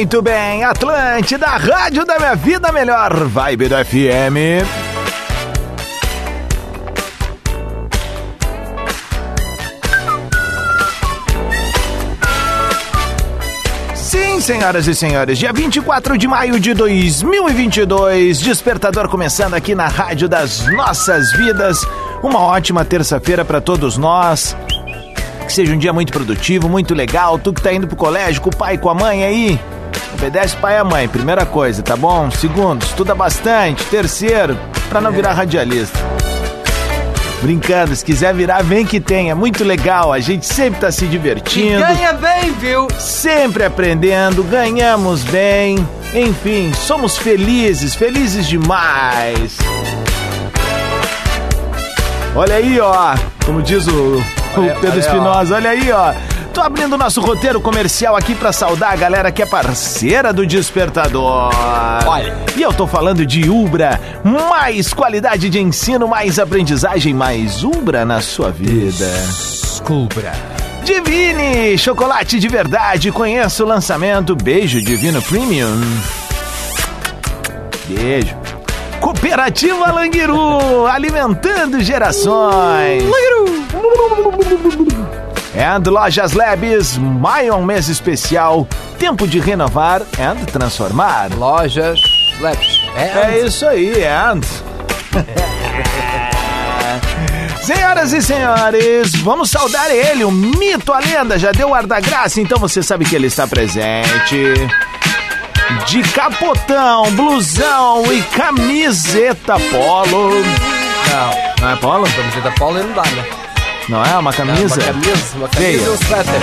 Muito bem, Atlântida, Rádio da Minha Vida Melhor, Vibe do FM. Sim, senhoras e senhores, dia 24 de maio de 2022, despertador começando aqui na Rádio das Nossas Vidas. Uma ótima terça-feira para todos nós. Que seja um dia muito produtivo, muito legal. Tu que tá indo pro colégio com o pai, com a mãe aí, Obedece pai e mãe, primeira coisa, tá bom? Segundo, estuda bastante. Terceiro, pra não virar radialista. Brincando, se quiser virar, vem que tem. É muito legal, a gente sempre tá se divertindo. E ganha bem, viu? Sempre aprendendo, ganhamos bem. Enfim, somos felizes, felizes demais. Olha aí, ó. Como diz o, o Pedro Espinosa, olha aí, ó. Tô abrindo nosso roteiro comercial aqui pra saudar a galera que é parceira do Despertador. Olha. E eu tô falando de Ubra. Mais qualidade de ensino, mais aprendizagem, mais Ubra na sua vida. Descubra. Divine, chocolate de verdade. Conheça o lançamento Beijo Divino Premium. Beijo. Cooperativa Languiru, alimentando gerações. And Lojas Labs, maio é um mês especial, tempo de renovar and transformar. Lojas Labs. É isso aí, and. Senhoras e senhores, vamos saudar ele, o mito, a lenda, já deu ar da graça, então você sabe que ele está presente. De capotão, blusão e camiseta polo. Não, Não é polo? camiseta polo não dá, né? Não é uma É camisa? Uma camisa, uma camisa e um suéter.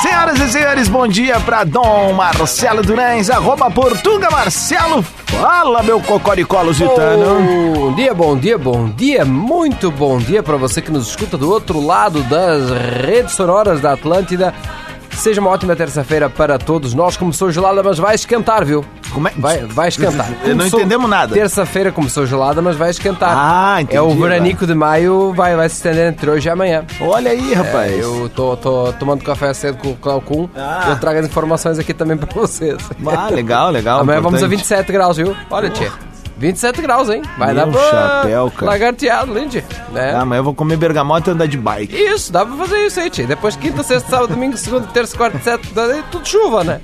Senhoras e senhores, bom dia pra Dom Marcelo Durães, arroba Portuga Marcelo. Fala, meu cocoricó lusitano. Bom dia, bom dia, bom dia, muito bom dia pra você que nos escuta do outro lado das redes sonoras da Atlântida. Seja uma ótima terça-feira para todos nós. Começou gelada, mas vai esquentar, viu? Como é? Vai, vai esquentar. Não Começou- entendemos nada. Terça-feira começou gelada, mas vai esquentar. Ah, entendi, É o veranico de maio, vai, vai se estender entre hoje e amanhã. Olha aí, rapaz. É, eu tô, tô tomando café cedo com o Cláudio Ah. Eu trago as informações aqui também pra vocês. Ah, legal, legal. Amanhã vamos a importante. 27 graus, viu? Olha, tia. 27 graus, hein? Vai Meu dar pra chapéu, cara. lagarteado, Lindy. Né? Ah, amanhã eu vou comer bergamota e andar de bike. Isso, dá pra fazer isso aí, tia. Depois quinta, sexta, sábado, domingo, segunda, terça, quarta, sete, tudo chuva, né?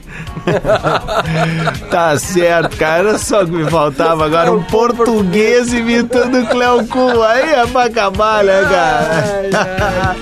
Tá certo, cara. Era só o que me faltava agora. Um português imitando o Cleo Kuhn. Aí é pra acabar, né, cara?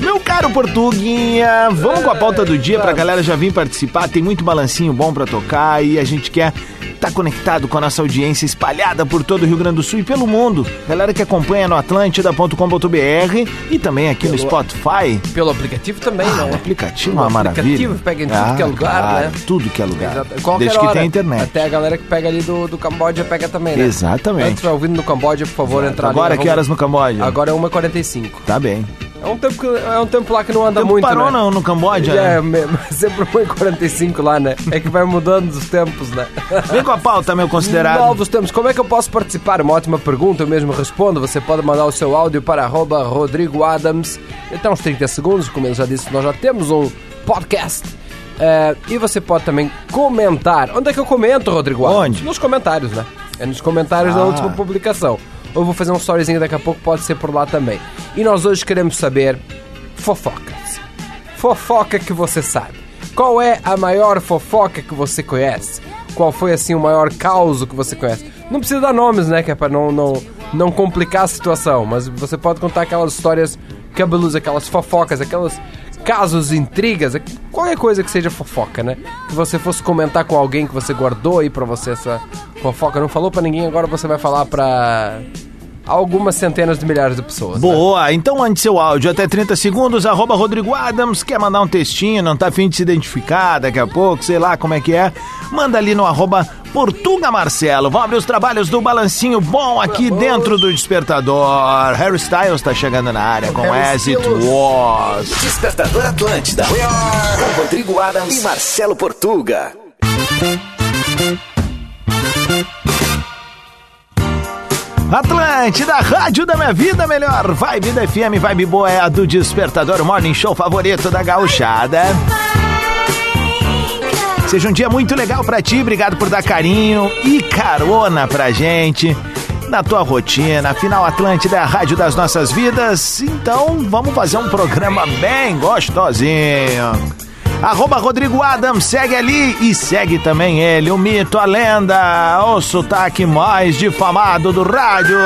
Meu caro Portuguinha, vamos com a pauta do dia pra galera já vir participar. Tem muito balancinho bom pra tocar e a gente quer estar conectado com a nossa audiência espalhada por todo o Rio Grande do Sul e pelo mundo. Galera que acompanha no atlântida.com.br e também aqui no Spotify. Pelo aplicativo também, Ah, o né? aplicativo é O uma maravilha. aplicativo pega em tudo que é lugar, claro, né? Tudo que é lugar. Exato. Qualquer Desde que hora. tem internet. Até a galera que pega ali do, do Camboja pega também, né? Exatamente. Antes ouvindo no Camboja, por favor, entrar ali. Agora né? que horas no Camboja? Agora é 1h45. Tá bem. É um tempo, que- é um tempo lá que não anda Tempo muito, parou né? no, no Camboja, É, né? sempre 1h45 lá, né? É que vai mudando os tempos, né? Vem com a pauta, meu considerado. Novos tempos. Como é que eu posso participar? Uma ótima pergunta, eu mesmo respondo. Você pode mandar o seu áudio para arroba Rodrigo Adams. Até uns 30 segundos, como eu já disse, nós já temos um podcast. É, e você pode também comentar. Onde é que eu comento, Rodrigo Adams? Onde? Nos comentários, né? É nos comentários da Ah. última publicação. Eu vou fazer um storyzinho daqui a pouco, pode ser por lá também. E nós hoje queremos saber fofocas. Fofoca que você sabe. Qual é a maior fofoca que você conhece? Qual foi assim o maior caos que você conhece? Não precisa dar nomes, né? Que é pra não, não, não complicar a situação. Mas você pode contar aquelas histórias cabelosas, aquelas fofocas, aquelas casos, intrigas, qualquer coisa que seja fofoca, né? Que você fosse comentar com alguém que você guardou aí pra você essa fofoca, não falou pra ninguém, agora você vai falar pra algumas centenas de milhares de pessoas. né? Boa, então mande seu áudio até 30 segundos, arroba Rodrigo Adams, quer mandar um textinho, não tá afim de se identificar daqui a pouco, sei lá como é que é, manda ali no arroba Portuga Marcelo. Vamos abrir os trabalhos do Balancinho Bom aqui dentro do Despertador. Harry Styles tá chegando na área com Harry As It. Was. Despertador Atlântida. Com Rodrigo Adams e Marcelo Portuga. Atlântida, rádio da minha vida, melhor vibe da FM, vibe boa é a do Despertador, morning show favorito da gauchada. Seja um dia muito legal pra ti, obrigado por dar carinho e carona pra gente na tua rotina. Afinal, Atlântida é a rádio das nossas vidas, então vamos fazer um programa bem gostosinho. Arroba Rodrigo Adams, segue ali e segue também ele, o mito, a lenda, o sotaque mais difamado do rádio.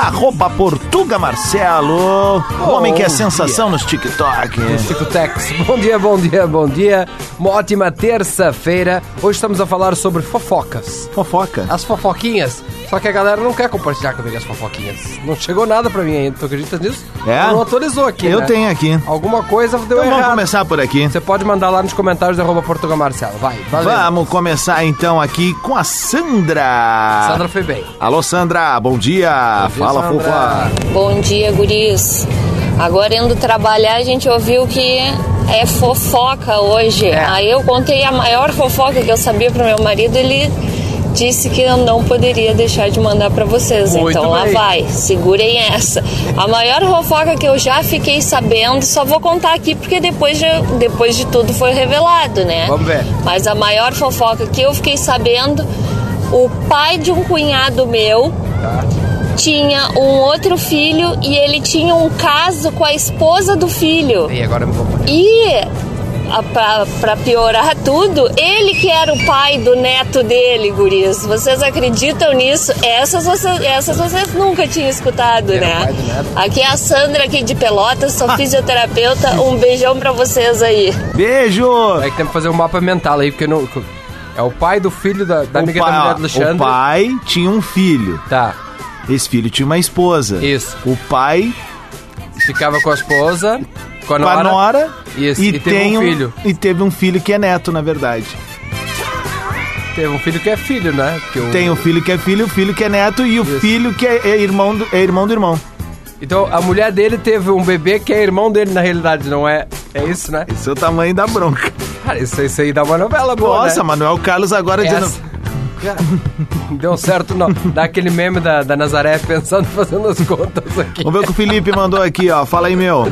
Arroba Portuga Marcelo, o homem que é sensação nos TikTok. Chico Tex. Bom dia, bom dia, bom dia. Uma ótima terça-feira. Hoje estamos a falar sobre fofocas. Fofoca. As fofoquinhas. Só que a galera não quer compartilhar comigo as fofoquinhas. Não chegou nada pra mim ainda. Tu acredita nisso? É? Não atualizou aqui. Eu né? tenho aqui. Alguma coisa deu Então vamos errado. começar por aqui. Você pode mandar lá nos comentários da arroba Portugal Marcelo. Vai, valeu. Vamos começar então aqui com a Sandra. Sandra foi bem. Alô, Sandra, bom dia. Bom dia, Fala, fofa. Bom dia, guris. Agora indo trabalhar, a gente ouviu que é fofoca hoje. É. Aí eu contei a maior fofoca que eu sabia pro meu marido, ele disse que eu não poderia deixar de mandar pra vocês. Muito então lá bem. vai, segurem essa. A maior fofoca que eu já fiquei sabendo, só vou contar aqui porque depois de, depois de tudo foi revelado, né? Vamos ver. Mas a maior fofoca que eu fiquei sabendo, o pai de um cunhado meu tinha um outro filho e ele tinha um caso com a esposa do filho. E agora eu me vou. E a- pra, pra piorar tudo, ele que era o pai do neto dele, guris. Vocês acreditam nisso? Essas vocês, essas vocês nunca tinham escutado, Era o né? pai do neto. Aqui é a Sandra aqui de Pelotas, sou fisioterapeuta. Um beijão pra vocês aí. Beijo. É que tem que fazer um mapa mental aí, porque não. É o pai do filho da, da amiga pai- da mulher do Alexandre. O pai tinha um filho. Tá. Esse filho tinha uma esposa. Isso. O pai Ficava com a esposa, com a com a nora. nora Isso, e, e teve tem um filho. E teve um filho que é neto, na verdade. Teve um filho que é filho, né? O- Tem o filho que é filho, o filho que é neto e o Isso. filho que é, é irmão do, é irmão do irmão. Então a mulher dele teve um bebê que é irmão dele na realidade, não é? É isso, né? Esse é o tamanho da bronca. Cara, isso, isso aí dá uma novela boa. Nossa, né? Manuel Carlos agora Essa- dizendo. Deu certo, não. Dá aquele meme da, da Nazaré pensando, fazendo as contas aqui. Vamos ver o que o Felipe mandou aqui, ó. Fala aí, meu.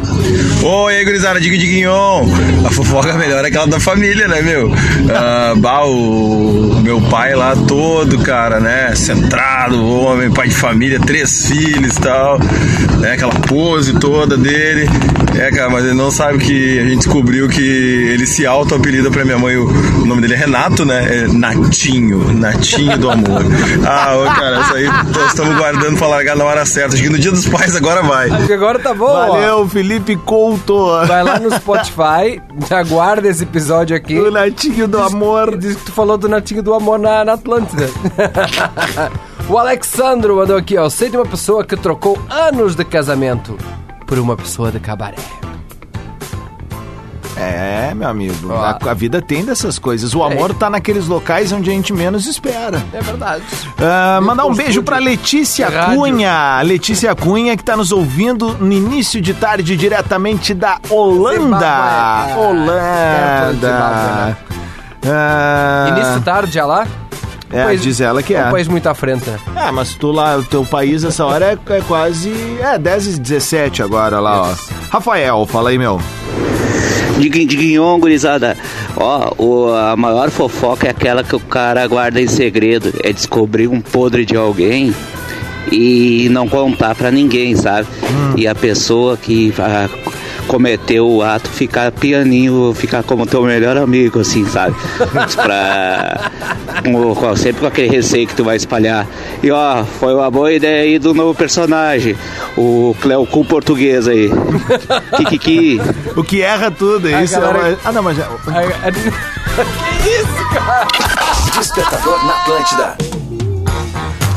Oi, aí, gurizada, diga diguinhon. A fofoca melhor é aquela da família, né, meu? Ah, bah, o meu pai lá todo, cara, né? Centrado, homem, pai de família, três filhos e tal. Né? Aquela pose toda dele. É, cara, mas ele não sabe que a gente descobriu que ele se auto-apelida pra minha mãe. O, o nome dele é Renato, né? É Natinho, Natinho do amor. Ah, ô, cara, isso aí nós estamos guardando pra largar na hora certa. Acho que no dia dos pais agora vai. Acho que agora tá bom, ó. Valeu, Felipe Couto. Vai lá no Spotify, aguarda esse episódio aqui. O netinho do E amor. diz que tu falou do Natinho do Amor na, na Atlântida. o Alexandro mandou aqui, ó. Sei de uma pessoa que trocou anos de casamento por uma pessoa de cabaré. É, meu amigo. Ó. A, a vida tem dessas coisas. O amor tá naqueles locais onde a gente menos espera. É verdade. Ah, mandar um beijo pra Letícia. Cunha. Letícia Cunha, que tá nos ouvindo no início de tarde, diretamente da Holanda. De Holanda. Zimbábue, né? Ah, Início de tarde já lá? É, país- diz ela que É é. um país muito à frente, né? Ah, mas tu lá, o teu país, essa hora é, é quase. É, 10 e 17 agora lá, ó. Rafael, fala aí, meu. Diguinho, diguinhon, gurizada. Ó, o, a maior fofoca é aquela que o cara guarda em segredo. É descobrir um podre de alguém e não contar pra ninguém, sabe? E a pessoa que. a- cometeu o ato ficar pianinho, ficar como teu melhor amigo, assim, sabe? pra. com- sempre com aquele receio que tu vai espalhar. E ó, foi uma boa ideia aí do novo personagem, o Cleocum português aí. Kikiki. O que erra tudo, A isso é uma- Ah, não, mas... já- a- que isso, cara? Despertador na Atlântida.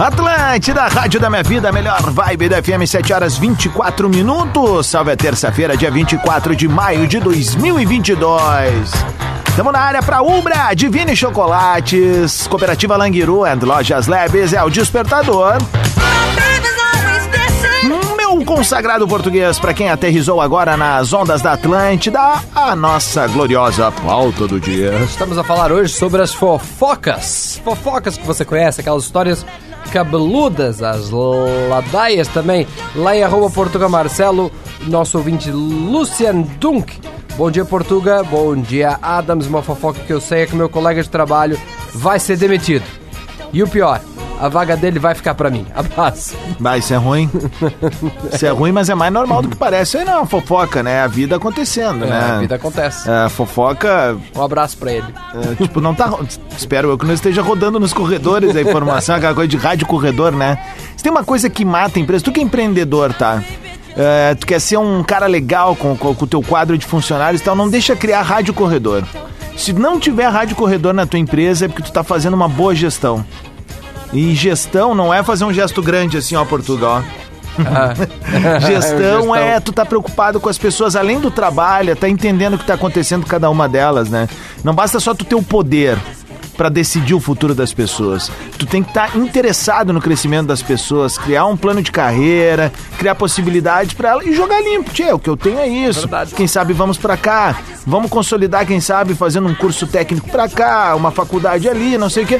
Atlântida, Rádio da Minha Vida, melhor vibe da FM, 7 horas 24 minutos. Salve a terça-feira, dia 24 de maio de 2022. Estamos na área para Ubra, Divine Chocolates, Cooperativa Languiru and Lojas Labs, é o Despertador. Meu consagrado português, para quem aterrizou agora nas ondas da Atlântida, a nossa gloriosa pauta do dia. Estamos a falar hoje sobre as fofocas. Fofocas que você conhece, aquelas histórias cabeludas, as ladaias também. Lá em arroba Portuga Marcelo, nosso ouvinte Lucian Dunk. Bom dia, Portuga. Bom dia, Adams. Uma fofoca que eu sei é que meu colega de trabalho vai ser demitido. E o pior, a vaga dele vai ficar pra mim. Abraço. Vai, isso é ruim. Isso é ruim, mas é mais normal do que parece. Aí não é uma fofoca, né? A vida acontecendo, É, né? a vida acontece. É, fofoca, Um abraço pra ele. é, tipo, não tá. ro- Espero eu que não esteja rodando nos corredores a informação, aquela coisa de rádio corredor, né? Se tem uma coisa que mata a empresa, tu que é empreendedor, tá? É, tu quer ser um cara legal com o teu quadro de funcionários e tal, não deixa criar rádio corredor. Se não tiver rádio corredor na tua empresa, é porque tu tá fazendo uma boa gestão. E gestão não é fazer um gesto grande assim, ó, Portugal. Gestão é tu tá preocupado com as pessoas além do trabalho, tá entendendo o que tá acontecendo com cada uma delas, né? Não basta só tu ter o poder pra decidir o futuro das pessoas. Tu tem que estar interessado no crescimento das pessoas, criar um plano de carreira, criar possibilidades pra ela e jogar limpo. Tchê, o que eu tenho é isso. Verdade. Quem sabe vamos pra cá. Vamos consolidar, quem sabe, fazendo um curso técnico pra cá, uma faculdade ali, não sei o quê.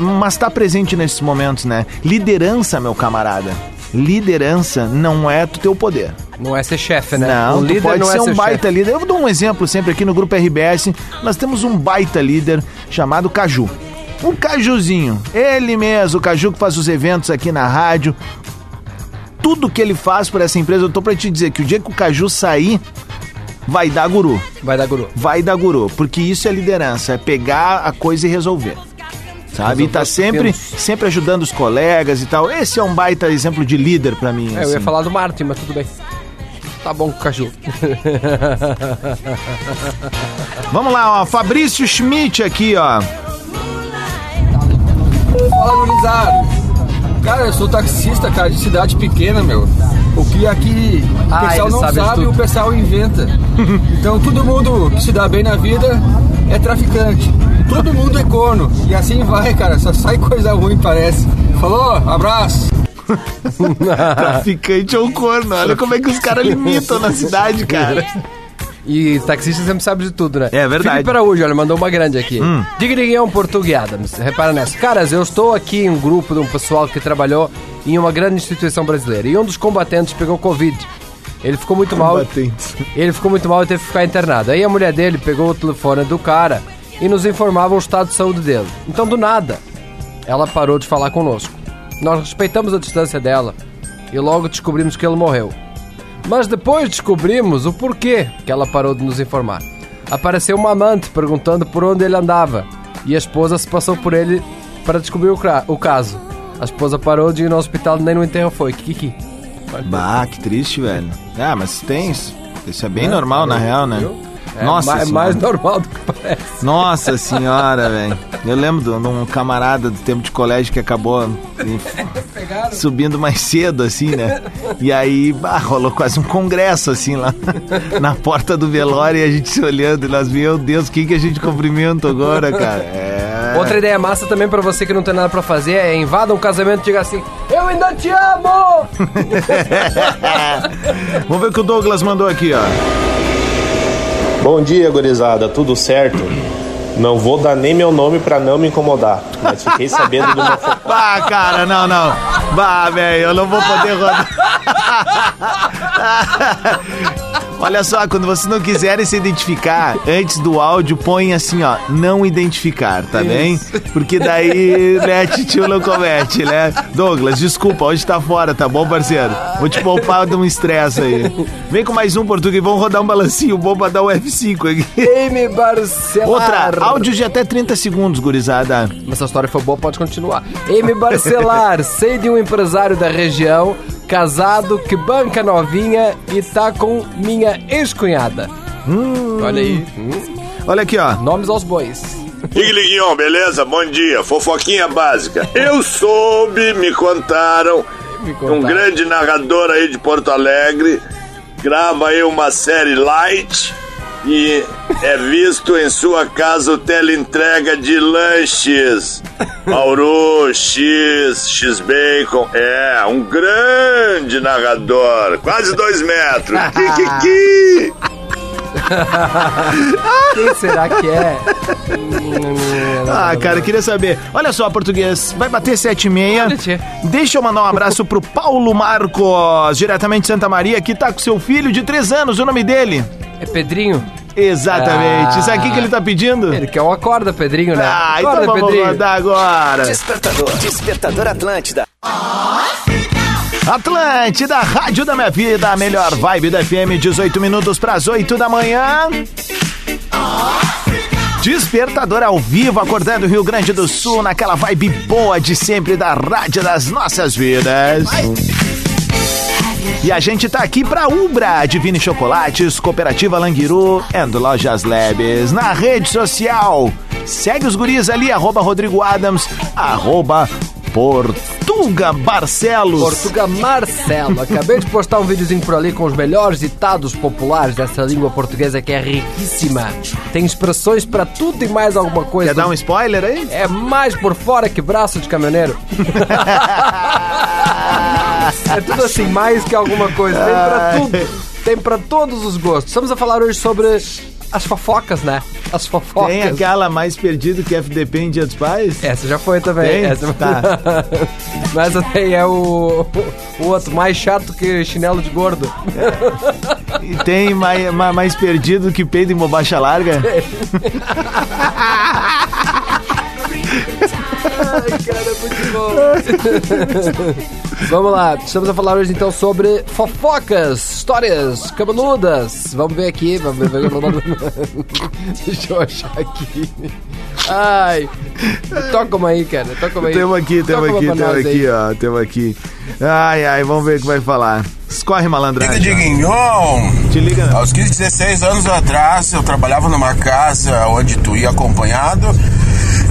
Mas tá presente nesses momentos, né? Liderança, meu camarada. Liderança não é tu ter o poder. Não é ser chefe, né? Não, o tu líder pode não ser é um ser baita chefe. líder. Eu dou um exemplo sempre aqui no grupo RBS. Nós temos um baita líder chamado Caju. O Cajuzinho, ele mesmo, o Caju que faz os eventos aqui na rádio. Tudo que ele faz por essa empresa, eu tô pra te dizer que o dia que o Caju sair, vai dar guru. Vai dar guru. Vai dar guru, porque isso é liderança, é pegar a coisa e resolver. Sabe? E tá sempre, sempre ajudando os colegas e tal. Esse é um baita exemplo de líder pra mim. É, eu ia assim. falar do Martin, mas tudo bem. Tá bom com o caju. Vamos lá, ó. Fabrício Schmidt aqui, ó. Fala, gurizada. Cara, eu sou taxista, cara, de cidade pequena, meu. O que aqui o Ah, pessoal ele não sabe sabe, o pessoal inventa. Então todo mundo que se dá bem na vida é traficante. Todo mundo é corno. E assim vai, cara. Só sai coisa ruim, parece. Falou, abraço. Traficante ou corno. Olha como é que os caras limitam na cidade, cara. E taxista sempre sabe de tudo, né? É verdade. Felipe Araújo, olha, mandou uma grande aqui. Hum. Digriguião Português Adams. Repara nessa. Caras, eu estou aqui em um grupo de um pessoal que trabalhou em uma grande instituição brasileira. E um dos combatentes pegou Covid. Ele ficou muito mal. Combatentes. Ele ficou muito mal e teve que ficar internado. Aí a mulher dele pegou o telefone do cara e nos informava o estado de saúde dele. Então, do nada, ela parou de falar conosco. Nós respeitamos a distância dela e logo descobrimos que ele morreu. Mas depois descobrimos o porquê que ela parou de nos informar. Apareceu uma amante perguntando por onde ele andava e a esposa se passou por ele para descobrir o, o caso. A esposa parou de ir no hospital nem no enterro foi. Kiki. Bah, que triste, velho. Ah, mas tem isso. Isso é bem normal, na real, né? É Nossa mais, senhora. mais normal do que parece. Nossa senhora, velho. Eu lembro de um camarada do tempo de colégio que acabou em- subindo mais cedo, assim, né? E aí, bah, rolou quase um congresso, assim, lá na porta do velório e a gente se olhando. E nós, meu Deus, quem que a gente cumprimenta agora, cara? É. Outra ideia massa também pra você que não tem nada pra fazer é invada um casamento e diga assim: Eu ainda te amo! Vamos ver o que o Douglas mandou aqui, ó. Bom dia, gurizada, tudo certo? Não vou dar nem meu nome pra não me incomodar, mas fiquei sabendo de uma fo- Bah, cara, não, não. Bah, velho, eu não vou poder rodar. Olha só, quando vocês não quiserem se identificar, antes do áudio, põe assim, ó, não identificar, tá bem? Porque daí, né, titio não comete, né? Douglas, desculpa, hoje tá fora, tá bom, parceiro? Vou te poupar de um estresse aí. Vem com mais um português, vamos rodar um balancinho bom pra dar um F5 aqui. Amy Barcelar. Outra, áudio de até 30 segundos, gurizada. Essa história foi boa, pode continuar. Amy Barcelar, sei de um empresário da região, casado, que banca novinha e tá com minha ex-cunhada. Olha aí. Hum, Olha aqui, ó. Nomes aos bois. Iguiliguinhon, beleza? Bom dia. Fofoquinha básica. Eu soube, me contaram, Me um contaram. grande narrador aí de Porto Alegre grava aí uma série light e é visto em sua casa o teleentrega de lanches. Mauru, X, X-Bacon. É, um grande narrador. Quase dois metros. Kikiki. Quem será que é? Ah, cara, eu queria saber. Olha só, português, vai bater sete e meia. Deixa eu mandar um abraço pro Paulo Marcos, diretamente de Santa Maria, que tá com seu filho de três anos, o nome dele. É Pedrinho? Exatamente. Ah. Sabe o que, ele tá pedindo? Ele quer um acorda, Pedrinho, né? Ah, acorda, então vamos Pedrinho. mandar agora. Despertador. Despertador Atlântida. Atlântida, Rádio da Minha Vida, a melhor vibe da FM, 18 minutos pras 8 da manhã. Despertador ao vivo, acordando Rio Grande do Sul, naquela vibe boa de sempre da Rádio das Nossas Vidas. E a gente tá aqui pra Ubra, Divine Chocolates, Cooperativa Languiru e Lojas Labs. Na rede social, segue os guris ali, arroba Rodrigo Adams, arroba Portuga Barcelos. Portuga Marcelo. Acabei de postar um videozinho por ali com os melhores ditados populares dessa língua portuguesa que é riquíssima. Tem expressões pra tudo e mais alguma coisa. Quer dar um spoiler aí? É mais por fora que braço de caminhoneiro. é tudo assim, mais que alguma coisa. Tem pra tudo. Tem pra todos os gostos. Estamos a falar hoje sobre as fofocas, né? As fofocas. Tem aquela mais perdida que FDP em Dia dos Pais? Essa já foi também. Tem? Essa... Tá. Mas essa daí é o, o outro mais chato que chinelo de gordo. E tem mais, mais, perdido que peido em bobacha larga? Ai, cara, é muito bom. Vamos lá, estamos a falar hoje então sobre fofocas, histórias cabeludas. Vamos ver aqui, vamos ver. Deixa eu achar aqui. Ai, toca uma aí, cara, toca uma aí. Temos aqui, temos aqui, temos aí. aqui, ó. Temos aqui. Ai, ai, vamos ver o que vai falar. Escorre malandragem. Diguinhon, Te liga. né? aos 15, 16 anos atrás, eu trabalhava numa casa onde tu ia acompanhado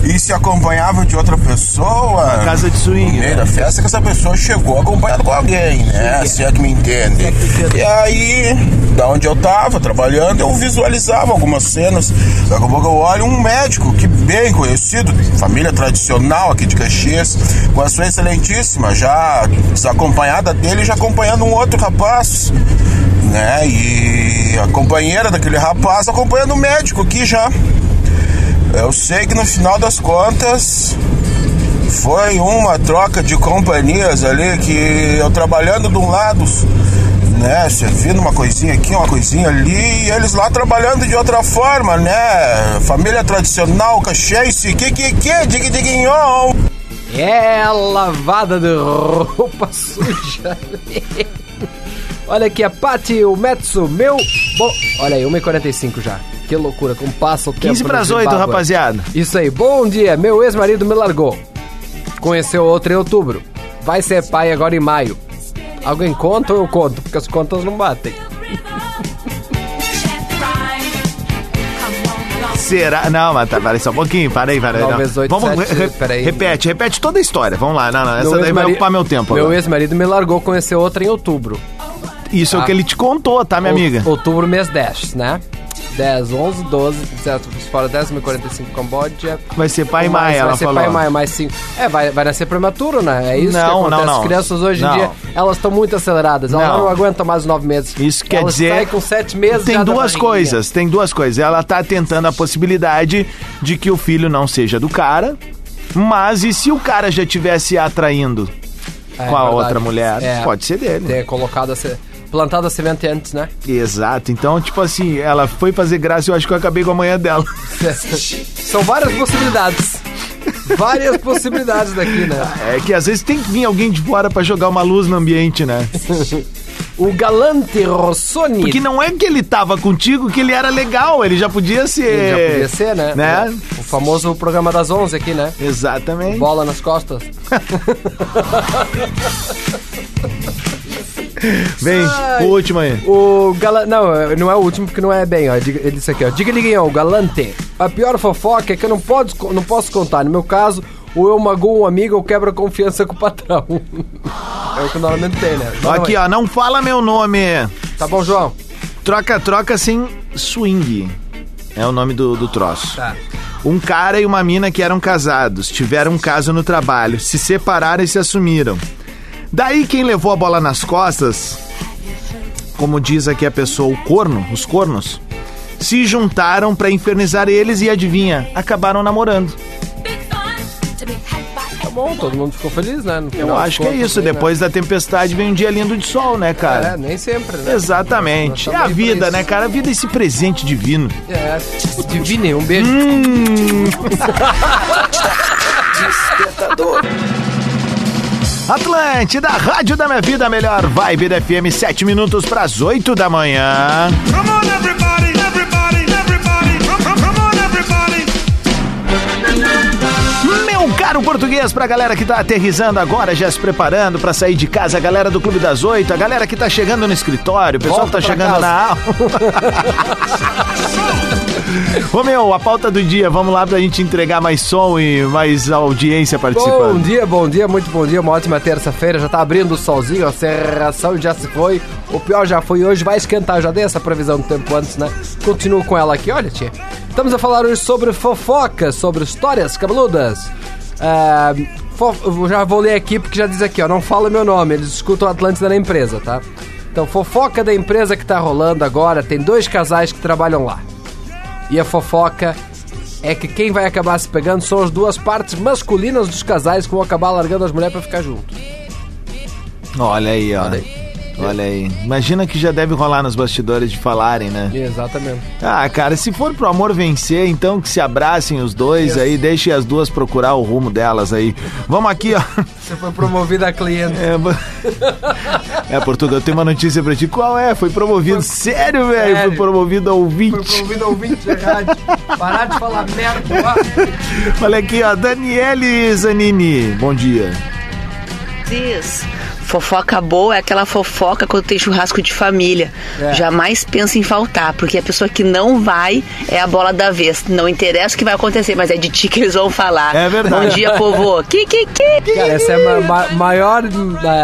e se acompanhava de outra pessoa. Casa de swing, No meio né? da festa que essa pessoa chegou acompanhada com alguém, né? Se é que me entende. E aí, da onde eu tava trabalhando, eu visualizava algumas cenas. Daqui a pouco eu olho um médico que bem conhecido, família tradicional aqui de Caxias, com a sua excelentíssima, já desacompanhada dele, já acompanhando um outro rapaz, né? E a companheira daquele rapaz acompanhando o médico aqui já. Eu sei que no final das contas foi uma troca de companhias ali que eu trabalhando de um lado, né, servindo uma coisinha aqui, uma coisinha ali, e eles lá trabalhando de outra forma, né? Família tradicional, caxiense, que que que, dig diguinhon. É lavada de roupa suja. Olha aqui, a Paty, o Metsu, meu. Bom, olha aí, 1h45 já. Que loucura, como passa o tempo. 15 no pras 8, Zimbábue. rapaziada. Isso aí, bom dia. Meu ex-marido me largou. Conheceu outra em outubro. Vai ser pai agora em maio. Alguém conta ou eu conto? Porque as contas não batem. Será? Não, mas tá, peraí só um pouquinho, para aí, para aí. Não, não. vezes oito, Vamos, sete, re- peraí. repete, repete toda a história. Vamos lá, não, não, essa Meu daí vai ocupar meu tempo. Meu ex-marido me largou, conheceu outra em outubro. Isso é o Ah. que ele te contou, tá, minha Out- amiga? Outubro, mês 10, né? 10, 11, 12, certo? Fora 10, 45 Camboja. Vai ser pai e mãe, ela Vai ser falou. pai e mãe, mais 5. É, vai, vai nascer prematuro, né? É isso Não, que acontece. não, não. As crianças hoje em dia, elas estão muito aceleradas. Elas Não. não, aguentam mais 9 meses. Isso quer elas dizer. saem com 7 meses Tem duas coisas, tem duas coisas. Ela tá tentando a possibilidade de que o filho não seja do cara, mas e se o cara já tivesse atraindo É, com a verdade. outra mulher? É. Pode ser dele. Ter colocado essa- Plantado a semente antes, né? Exato. Então, tipo assim, ela foi fazer graça e eu acho que eu acabei com a manhã dela. São várias possibilidades. Várias possibilidades daqui, né? É que às vezes tem que vir alguém de fora pra jogar uma luz no ambiente, né? O Galante Rossoni. Porque não é que ele tava contigo que ele era legal, ele já podia ser. Ele já podia ser, né? Né? O famoso programa das 11 aqui, né? Exatamente. Bola nas costas. Vem, Ai. o último aí. O Galante. Não, não é o último porque não é bem, ó. Diga- Ele disse aqui, ó. Diga liguinho, o Galante. A pior fofoca é que eu não, posso, não posso contar. No meu caso, ou eu magoo um amigo ou quebro a confiança com o patrão. é o que normalmente tem, né? Não, Aqui, é. ó, não fala meu nome. Tá bom, João? Troca, troca sem swing. É o nome do, do troço. Tá. Um cara e uma mina que eram casados, tiveram um caso no trabalho, se separaram e se assumiram. Daí quem levou a bola nas costas, como diz aqui a pessoa, o corno, os cornos, se juntaram pra infernizar eles e adivinha, acabaram namorando. Tá bom, todo mundo ficou feliz, né? No Eu acho que é isso, né? depois da tempestade vem um dia lindo de sol, né, É, cara? nem sempre, né? Exatamente. É a vida, né, cara? A vida é esse presente divino. É, divine, um beijo. Despertador. Atlântida, Rádio da Minha Vida, a melhor vibe da FM, 7 minutos para as 8 da manhã. Come on, everybody, everybody, everybody. Come, come, come on, everybody. Meu caro português, pra galera que tá aterrizando agora, já se preparando pra sair de casa, a galera do Clube das Oito, a galera que tá chegando no escritório, o pessoal Volta que tá chegando casa. na aula. Ô meu, a pauta do dia, vamos lá pra gente entregar mais som e mais audiência participando. Bom dia, bom dia, muito bom dia. Uma ótima terça-feira. Já tá abrindo o solzinho, a serração já se foi. O pior já foi hoje, vai esquentar. Já dei essa previsão do tempo antes, né? Continuo com ela aqui, olha, tia. Estamos a falar hoje sobre fofocas, sobre histórias cabeludas. Ah, já vou ler aqui porque já diz aqui, ó, não fala meu nome, eles escutam o Atlântida na empresa, tá? Então, fofoca da empresa que tá rolando agora, tem dois casais que trabalham lá. E a fofoca é que quem vai acabar se pegando são as duas partes masculinas dos casais que vão acabar largando as mulheres pra ficar junto. Olha aí, ó. Olha aí. Imagina que já deve rolar nos bastidores de falarem, né? Exatamente. Ah, cara, se for pro amor vencer, então que se abracem os dois aí, deixem as duas procurar o rumo delas aí. Vamos aqui, ó. Você foi promovido a cliente. É, é, Portugal, eu tenho uma notícia pra ti. Qual é? Foi promovido. Sério, velho? Foi promovido a ouvinte. Foi promovido a ouvinte de rádio. Parar de falar merda. ó. Olha aqui, ó. Daniele Zanini. Bom dia. Diz. Fofoca boa é aquela fofoca quando tem churrasco de família. É. Jamais pensa em faltar, porque a pessoa que não vai é a bola da vez. Não interessa o que vai acontecer, mas é de ti que eles vão falar. É verdade. Bom dia, povo. Que, que, que. Cara, essa é a ma- ma- maior,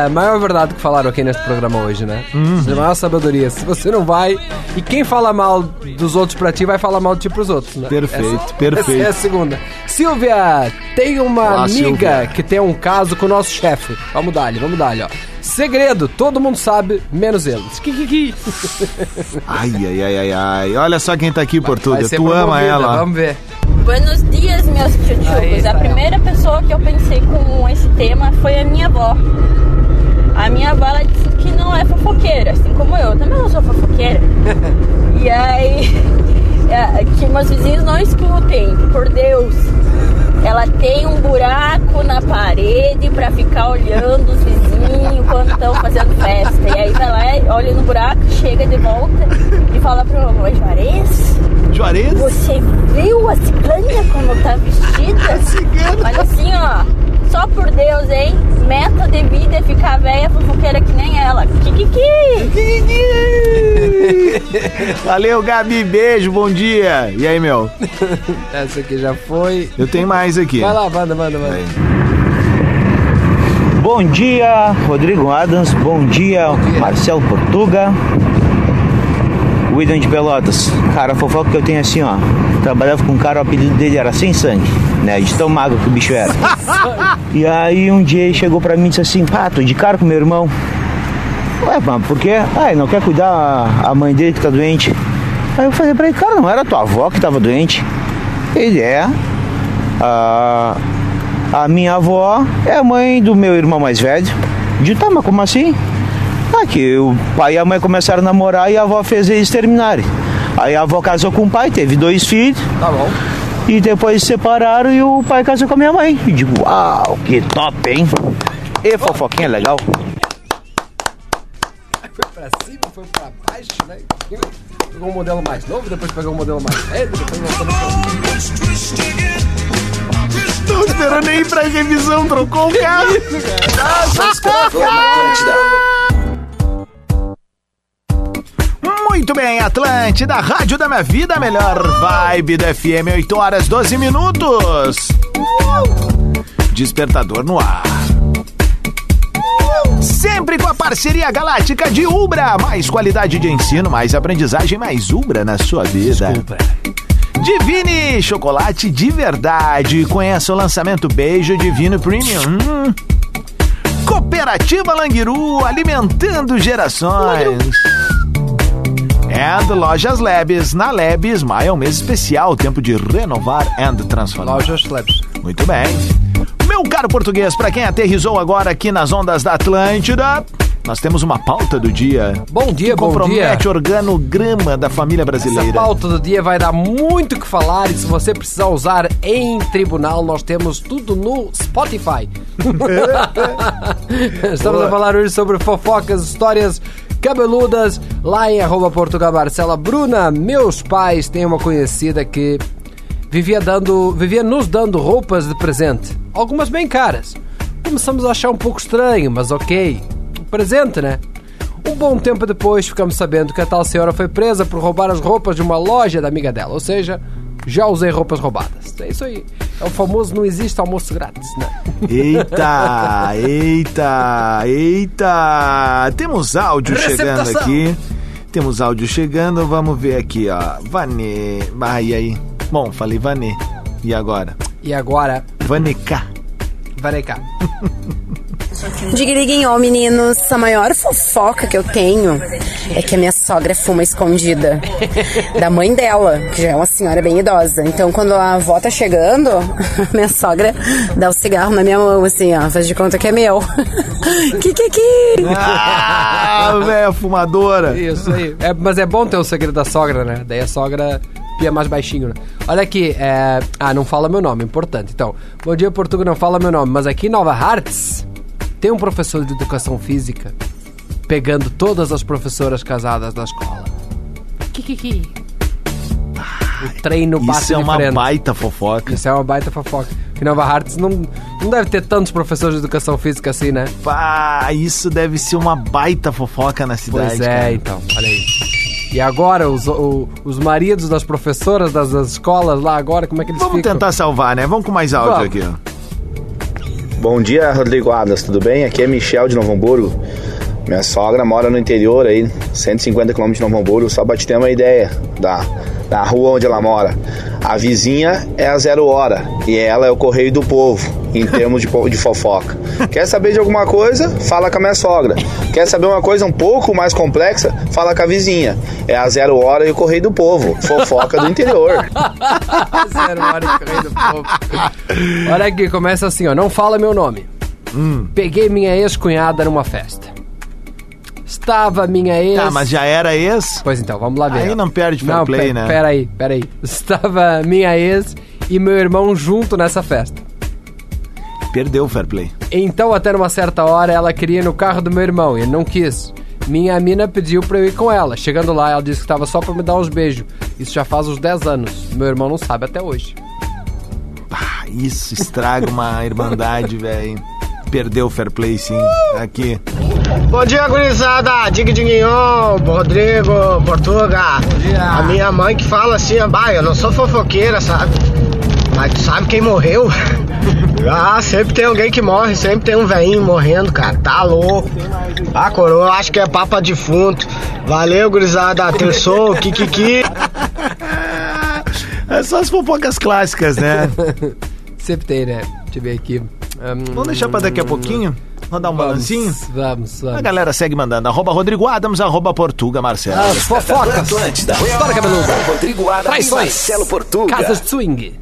a maior verdade que falaram aqui nesse programa hoje, né? Essa é a maior sabedoria. Se você não vai, e quem fala mal dos outros pra ti, vai falar mal de ti pros outros, né? Perfeito, Essa- perfeito. Essa é a segunda. Silvia, tem uma Olá, amiga Silvia. que tem um caso com o nosso chefe. Vamos dar-lhe, vamos dar-lhe, ó. Segredo, todo mundo sabe, menos eles. Ai, ai, ai, ai, ai. Olha só quem tá aqui, Vai Portuga. ser Tu ama promovida, ela. ó. Vamos ver. Buenos dias, meus tchutchucos. A primeira pessoa que eu pensei com esse tema foi a minha avó. A minha avó ela disse que não é fofoqueira, assim como eu. Também não sou fofoqueira. e aí, é, que meus vizinhos não escutem, por Deus. Ela tem um buraco na parede pra ficar olhando os vizinhos quando estão fazendo festa. E aí vai lá, olha no buraco, chega de volta e fala pro mamãe, Juarez, Juarez? você viu a cigana como tá vestida? Mas assim, ó, só por Deus, hein? Meta de vida é ficar velha fofoqueira que nem ela. Kikiki! Valeu, Gabi. Beijo, bom dia. E aí, meu? Essa aqui já foi. Eu tenho mais aqui. Vai lá, manda, manda, manda. Bom dia, Rodrigo Adams. Bom dia, Marcelo Portuga. William de Pelotas. Cara, a fofoca que eu tenho é assim, ó. Trabalhava com um cara, o apelido dele era Sem Sangue, né? De tão magro que o bicho era. E aí um dia ele chegou pra mim e disse assim, pá, tô de cara com meu irmão. Ué, mas por quê? Ah, ele não quer cuidar a, a mãe dele que tá doente. Aí eu falei pra ele, cara, não era tua avó que tava doente? Ele é. A, a minha avó é a mãe do meu irmão mais velho. De tá, mas como assim? Ah, que o pai e a mãe começaram a namorar e a avó fez eles terminarem. Aí a avó casou com o pai, teve dois filhos. Tá bom. E depois se separaram e o pai casou com a minha mãe. E digo, uau, que top, hein? E fofoquinha legal. Foi pra cima, foi pra baixo, né? Pegou um modelo mais novo, depois pegou um modelo mais velho, depois voltou Tô esperando aí pra revisão, trocou o carro. Muito bem, Atlântida, Rádio da Minha Vida, melhor vibe do FM, 8 horas 12 minutos. Despertador no ar. Sempre com a parceria galáctica de Ubra. Mais qualidade de ensino, mais aprendizagem, mais Ubra na sua vida. Divine Chocolate de Verdade. Conheça o lançamento Beijo Divino Premium. Hum. Cooperativa Languiru, alimentando gerações. And Lojas Labs. Na Labs, maio é um mês especial, tempo de renovar and transformar. Lojas Labs. Muito bem. Meu caro português, para quem aterrizou agora aqui nas ondas da Atlântida, nós temos uma pauta do dia. Bom dia, bom compromete dia. o organograma da família Essa brasileira. pauta do dia vai dar muito o que falar e se você precisar usar em tribunal, nós temos tudo no Spotify. Estamos Boa. a falar hoje sobre fofocas, histórias cabeludas lá em arroba Portugal Marcela. Bruna, meus pais têm uma conhecida que vivia dando, vivia nos dando roupas de presente, algumas bem caras. Começamos a achar um pouco estranho, mas ok, presente, né? Um bom tempo depois ficamos sabendo que a tal senhora foi presa por roubar as roupas de uma loja da amiga dela, ou seja, já usei roupas roubadas. É isso aí. É o famoso não existe almoço grátis, né? Eita, eita, eita. Temos áudio chegando Receptação. aqui. Temos áudio chegando, vamos ver aqui, ó. Vanê. Ah, e aí? Bom, falei Vanê. E agora? E agora, Vaneca. vai cá. Digriguinhol, meninos, a maior fofoca que eu tenho é que a minha sogra fuma escondida da mãe dela, que já é uma senhora bem idosa. Então, quando a avó tá chegando, a minha sogra dá o cigarro na minha mão, assim, ó, faz de conta que é meu. que que que? Ah, velho, fumadora. Isso aí. É, mas é bom ter o segredo da sogra, né? Daí a sogra pia mais baixinho, né? Olha aqui, é... Ah, não fala meu nome, importante. Então, bom dia, Portugal, não fala meu nome. Mas aqui em Nova Hartz, tem um professor de educação física pegando todas as professoras casadas da escola. Kikiki. O treino bate Isso é uma frente. baita fofoca. Isso é uma baita fofoca. Que Nova Hartz não, não deve ter tantos professores de educação física assim, né? Pá, isso deve ser uma baita fofoca na cidade. Pois é, cara. então, olha aí. E agora, os, o- os maridos das professoras das, das escolas lá agora, como é que eles Vamos ficam? tentar salvar, né? Vamos com mais áudio Vamos. aqui, ó. Bom dia, Rodrigo Adas, tudo bem? Aqui é Michel de Novo Hamburgo. Minha sogra mora no interior aí, 150 km de Novo Hamburgo, só pra te ter uma ideia da, da rua onde ela mora. A vizinha é a zero hora e ela é o correio do povo, em termos de, de fofoca. Quer saber de alguma coisa? Fala com a minha sogra. Quer saber uma coisa um pouco mais complexa? Fala com a vizinha. É a zero hora e o correio do povo, fofoca do interior. Zero hora e correio do povo. Olha aqui, começa assim, ó. Não fala meu nome. Hum. Peguei minha ex-cunhada numa festa. Estava minha ex... Tá, mas já era ex? Pois então, vamos lá ver. Aí não perde fair Não, play, pe- né? Pera aí, pera aí. Estava minha ex e meu irmão junto nessa festa. Perdeu o fair play. Então, até numa certa hora, ela queria ir no carro do meu irmão e ele não quis. Minha mina pediu pra eu ir com ela. Chegando lá, ela disse que tava só pra me dar uns beijos. Isso já faz uns 10 anos. Meu irmão não sabe até hoje. Ah, isso estraga uma irmandade, velho. Perdeu o fair play, sim. Aqui. Bom dia, gurizada! Dig Diguinhon, Rodrigo, Portuga. A minha mãe que fala assim, bah, eu não sou fofoqueira, sabe? Mas tu sabe quem morreu? ah, sempre tem alguém que morre, sempre tem um velhinho morrendo, cara. Tá louco. Ah, coroa, acho que é papa defunto. Valeu, gurizada. Terçou, kikiki. É só as fofocas clássicas, né? Sempre tem, né? Deixa eu ver aqui. Hum, Vamos deixar pra daqui a pouquinho? Vamos dar um balancinho? Vamos, vamos. A galera segue mandando. Arroba Rodrigo Adams, arroba Portuga Marcelo. As fofocas. Atlântida. História cabeluda. Rodrigo Adams Traições. Marcelo Portuga. Casas de swing.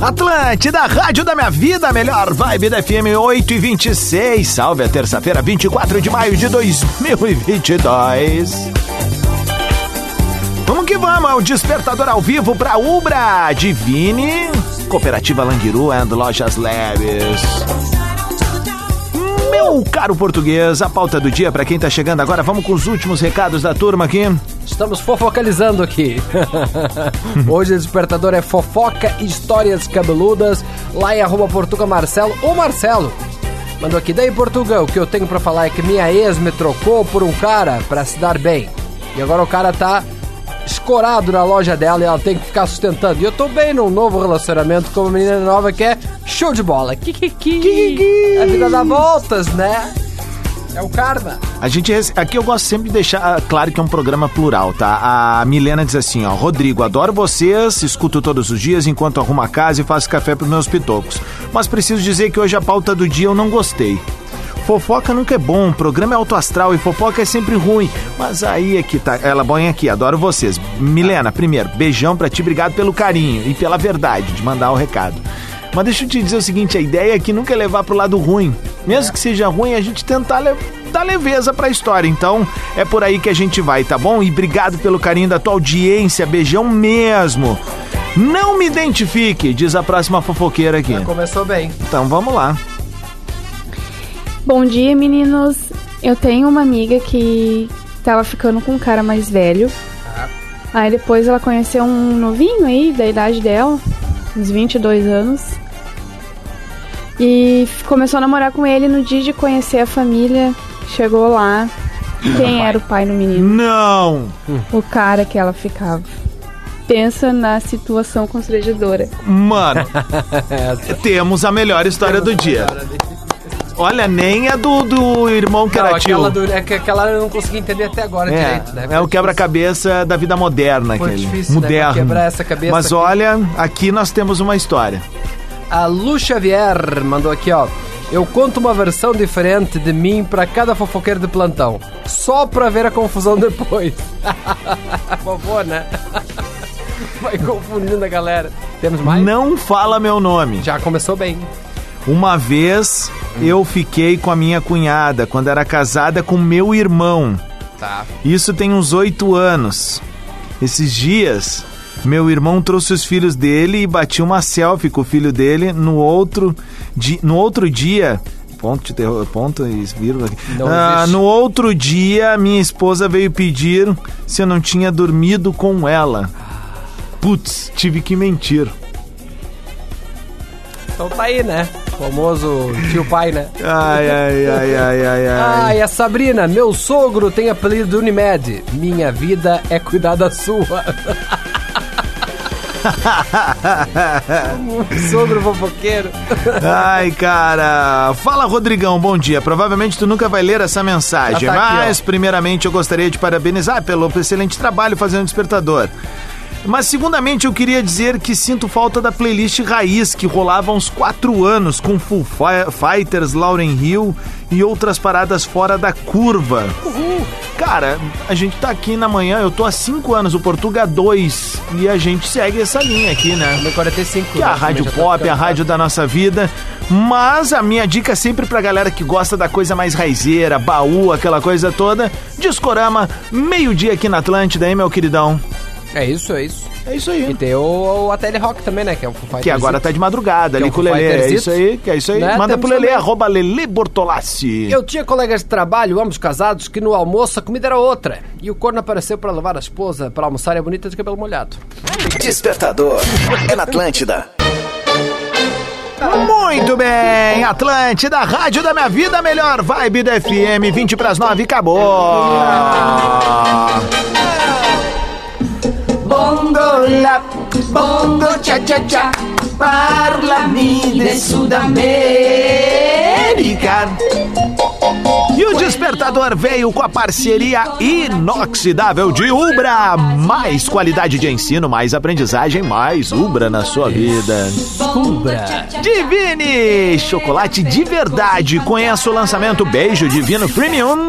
Atlântida, rádio da minha vida, melhor vibe da FM 8 e 26. Salve a terça-feira, 24 de maio de 2022. Vamos que vamos, é o despertador ao vivo pra Ubra, Divine, Cooperativa Languiru and Lojas Leves. Meu caro português, a pauta do dia pra quem tá chegando agora, vamos com os últimos recados da turma aqui. Estamos fofocalizando aqui. Hoje o despertador é fofoca e histórias cabeludas. Lá em arroba Portuga Marcelo ou Marcelo. Mandou aqui, daí Portugal, o que eu tenho pra falar é que minha ex me trocou por um cara pra se dar bem. E agora o cara tá escorado na loja dela e ela tem que ficar sustentando. E eu tô bem num novo relacionamento com uma menina nova que é show de bola. Kikiki. A vida dá voltas, né? É o karma. A gente aqui eu gosto sempre de deixar ah, claro que é um programa plural, tá? A Milena diz assim, ó, Rodrigo, adoro vocês, escuto todos os dias enquanto arrumo a casa e faço café pros meus pitocos. Mas preciso dizer que hoje a pauta do dia eu não gostei. Fofoca nunca é bom, programa é alto astral e fofoca é sempre ruim. Mas aí é que tá. Ela põe aqui, adoro vocês. Milena, primeiro, beijão pra ti, obrigado pelo carinho e pela verdade de mandar o recado. Mas deixa eu te dizer o seguinte, a ideia aqui nunca é levar pro lado ruim. Mesmo que seja ruim, a gente tentar dar leveza pra história. Então, é por aí que a gente vai, tá bom? E obrigado pelo carinho da tua audiência, beijão mesmo. Não me identifique, diz a próxima fofoqueira aqui. Começou bem. Então vamos lá. Bom dia, meninos. Eu tenho uma amiga que tava ficando com um cara mais velho. Aí depois ela conheceu um novinho aí, da idade dela, uns 22 anos. E começou a namorar com ele no dia de conhecer a família. Chegou lá. Quem era o pai do menino? Não! O cara que ela ficava. Pensa na situação constrangedora. Mano, temos a melhor história do dia. Olha, nem a do, do irmão que Não, era tio. do, é que aquela eu não consegui entender até agora É, direito, né? é o quebra-cabeça da vida moderna, Foi aquele. difícil, né, moderno. quebrar essa cabeça Mas aqui. olha, aqui nós temos uma história. A Lu Xavier mandou aqui, ó. Eu conto uma versão diferente de mim pra cada fofoqueiro de plantão. Só pra ver a confusão depois. Vovô, né? Vai confundindo a galera. Temos mais? Não fala meu nome. Já começou bem. Uma vez eu fiquei com a minha cunhada quando era casada com meu irmão. Tá. Isso tem uns oito anos. Esses dias, meu irmão trouxe os filhos dele e bati uma selfie com o filho dele no outro, di no outro dia. Ponto de terror, ponto e vírgula. Ah, no outro dia, minha esposa veio pedir se eu não tinha dormido com ela. Putz, tive que mentir. Então tá aí, né? Famoso tio pai, né? Ai, ai, ai, ai, ai, ai. Ah, e a Sabrina, meu sogro tem apelido Unimed. Minha vida é cuidar da sua. sogro fofoqueiro. Ai, cara. Fala, Rodrigão, bom dia. Provavelmente tu nunca vai ler essa mensagem, tá aqui, mas primeiramente eu gostaria de parabenizar pelo excelente trabalho fazendo despertador. Mas, segundamente, eu queria dizer que sinto falta da playlist raiz que rolava há uns quatro anos com Full Fi- Fighters, Lauren Hill e outras paradas fora da curva. Cara, a gente tá aqui na manhã, eu tô há cinco anos, o Portuga 2, e a gente segue essa linha aqui, né? 45, Que é a né? rádio tá pop, a rádio da nossa vida. Mas a minha dica é sempre pra galera que gosta da coisa mais raizeira, baú, aquela coisa toda. Discorama, meio-dia aqui na Atlântida, hein, meu queridão? É isso, é isso. É isso aí. E tem o, o Ateli Rock também, né? Que é o Foo. Que agora tá de madrugada Que é ali um com o Lelê. É isso aí, que é isso aí. Né? Manda Temos pro Lelê, também. arroba Lelê Bortolassi. Eu tinha colegas de trabalho, ambos casados, que no almoço a comida era outra. E o corno apareceu pra levar a esposa pra almoçar e a bonita de cabelo molhado. Despertador. É na Atlântida. Muito bem, Atlântida, rádio da minha vida, melhor vibe da FM, 20 pras 9, acabou. Cha cha cha, parlami de Sudamérica. E o despertador veio com a parceria inoxidável de Ubra. Mais qualidade de ensino, mais aprendizagem, mais Ubra na sua vida. Ubra. Divine, chocolate de verdade. Conheça o lançamento Beijo Divino Premium.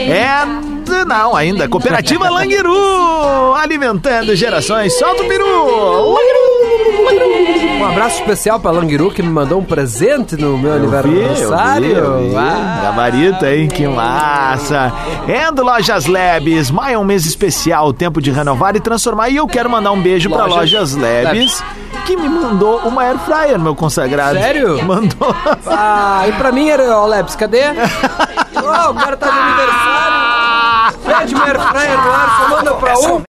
É, não, ainda, Cooperativa Languiru, alimentando gerações. Solta o peru! Um abraço especial pra Languiru que me mandou um presente no meu aniversário. Eu vi, eu vi. Ah. Gabarito, hein? Que massa. Endo Lojas Labs, maio é um mês especial, tempo de renovar e transformar. E eu quero mandar um beijo pra Lojas Lojas Labs, que me mandou uma air fryer, meu consagrado. Sério? Mandou. Ah, e pra mim era, ó, Leps, cadê? Ó, o cara tá de aniversário. Air fryer no ar, só manda pra um.